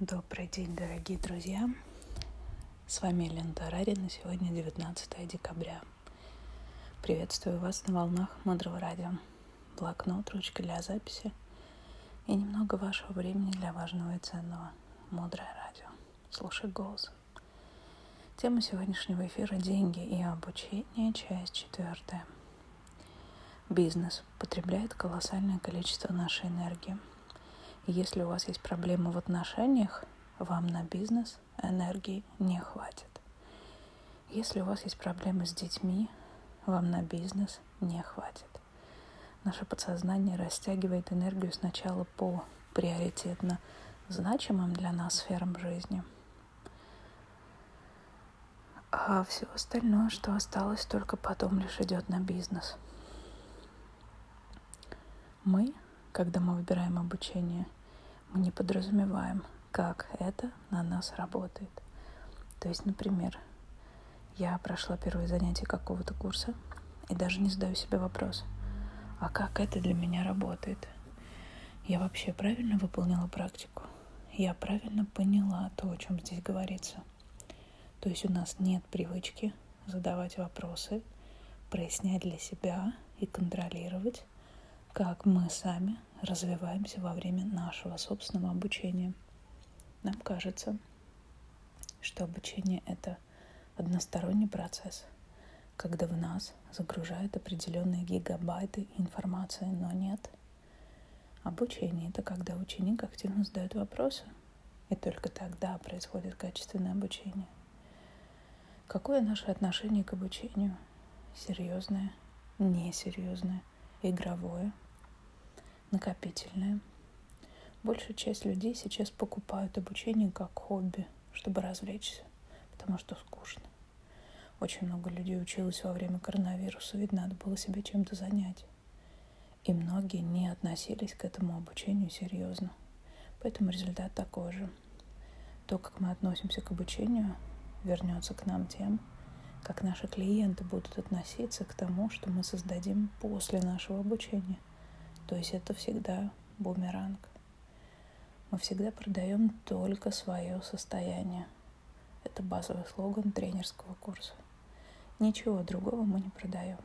Добрый день, дорогие друзья. С вами Елена Тарарина. Сегодня 19 декабря. Приветствую вас на волнах Мудрого Радио. Блокнот, ручка для записи и немного вашего времени для важного и ценного. Мудрое Радио. Слушай голос. Тема сегодняшнего эфира – деньги и обучение, часть четвертая. Бизнес потребляет колоссальное количество нашей энергии – если у вас есть проблемы в отношениях, вам на бизнес энергии не хватит. Если у вас есть проблемы с детьми, вам на бизнес не хватит. Наше подсознание растягивает энергию сначала по приоритетно значимым для нас сферам жизни, а все остальное, что осталось, только потом лишь идет на бизнес. Мы, когда мы выбираем обучение – мы не подразумеваем, как это на нас работает. То есть, например, я прошла первое занятие какого-то курса и даже не задаю себе вопрос, а как это для меня работает? Я вообще правильно выполнила практику? Я правильно поняла то, о чем здесь говорится? То есть у нас нет привычки задавать вопросы, прояснять для себя и контролировать, как мы сами развиваемся во время нашего собственного обучения. Нам кажется, что обучение — это односторонний процесс, когда в нас загружают определенные гигабайты информации, но нет. Обучение — это когда ученик активно задает вопросы, и только тогда происходит качественное обучение. Какое наше отношение к обучению? Серьезное, несерьезное, игровое — накопительное. Большая часть людей сейчас покупают обучение как хобби, чтобы развлечься, потому что скучно. Очень много людей училось во время коронавируса, ведь надо было себя чем-то занять. И многие не относились к этому обучению серьезно. Поэтому результат такой же. То, как мы относимся к обучению, вернется к нам тем, как наши клиенты будут относиться к тому, что мы создадим после нашего обучения – то есть это всегда бумеранг. Мы всегда продаем только свое состояние. Это базовый слоган тренерского курса. Ничего другого мы не продаем.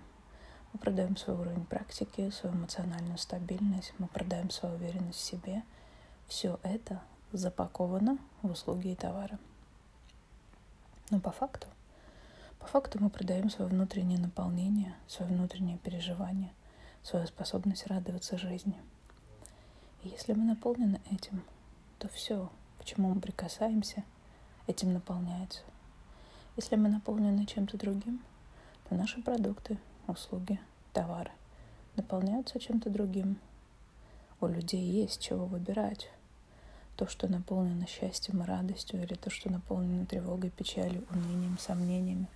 Мы продаем свой уровень практики, свою эмоциональную стабильность, мы продаем свою уверенность в себе. Все это запаковано в услуги и товары. Но по факту, по факту мы продаем свое внутреннее наполнение, свое внутреннее переживание – свою способность радоваться жизни. И если мы наполнены этим, то все, к чему мы прикасаемся, этим наполняется. Если мы наполнены чем-то другим, то наши продукты, услуги, товары наполняются чем-то другим. У людей есть чего выбирать. То, что наполнено счастьем и радостью, или то, что наполнено тревогой, печалью, унынием, сомнениями.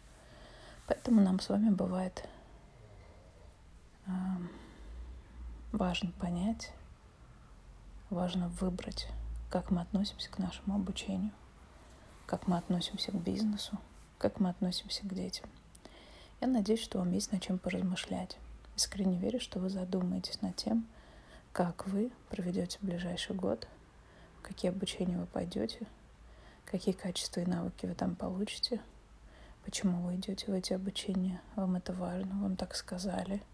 Поэтому нам с вами бывает важно понять, важно выбрать, как мы относимся к нашему обучению, как мы относимся к бизнесу, как мы относимся к детям. Я надеюсь, что вам есть над чем поразмышлять. Искренне верю, что вы задумаетесь над тем, как вы проведете ближайший год, какие обучения вы пойдете, какие качества и навыки вы там получите, почему вы идете в эти обучения, вам это важно, вам так сказали –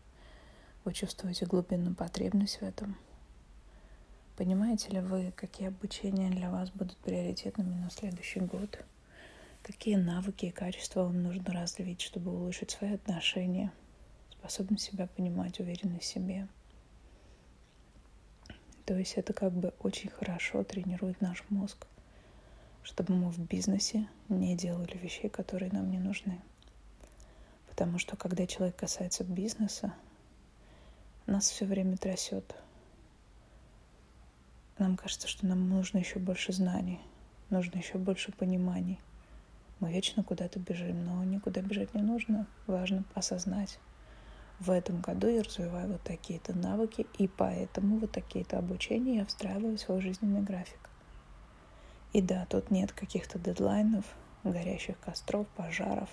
вы чувствуете глубинную потребность в этом? Понимаете ли вы, какие обучения для вас будут приоритетными на следующий год? Какие навыки и качества вам нужно развить, чтобы улучшить свои отношения, способность себя понимать, уверенность в себе? То есть это как бы очень хорошо тренирует наш мозг, чтобы мы в бизнесе не делали вещей, которые нам не нужны. Потому что когда человек касается бизнеса, нас все время трясет. Нам кажется, что нам нужно еще больше знаний, нужно еще больше пониманий. Мы вечно куда-то бежим, но никуда бежать не нужно. Важно осознать. В этом году я развиваю вот такие-то навыки, и поэтому вот такие-то обучения я встраиваю в свой жизненный график. И да, тут нет каких-то дедлайнов, горящих костров, пожаров,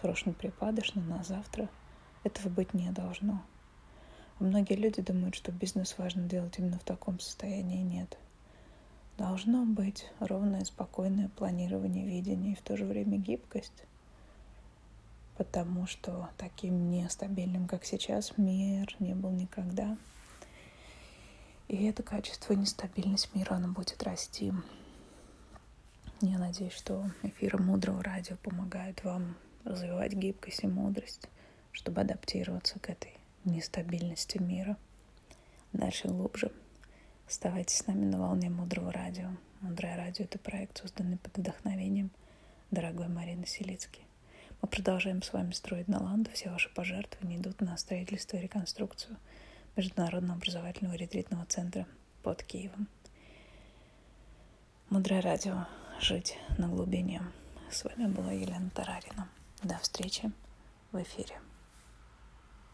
срочно припадешь на завтра. Этого быть не должно. Многие люди думают, что бизнес важно делать именно в таком состоянии. Нет. должно быть ровное, спокойное планирование видения и в то же время гибкость, потому что таким нестабильным, как сейчас, мир не был никогда. И это качество, нестабильность мира, оно будет расти. Я надеюсь, что эфиры мудрого радио помогают вам развивать гибкость и мудрость, чтобы адаптироваться к этой нестабильности мира. Дальше глубже. Оставайтесь с нами на волне Мудрого радио. Мудрое радио — это проект, созданный под вдохновением дорогой Марины Селицки. Мы продолжаем с вами строить Наланду. Все ваши пожертвования идут на строительство и реконструкцию Международного образовательного ретритного центра под Киевом. Мудрое радио. Жить на глубине. С вами была Елена Тарарина. До встречи в эфире.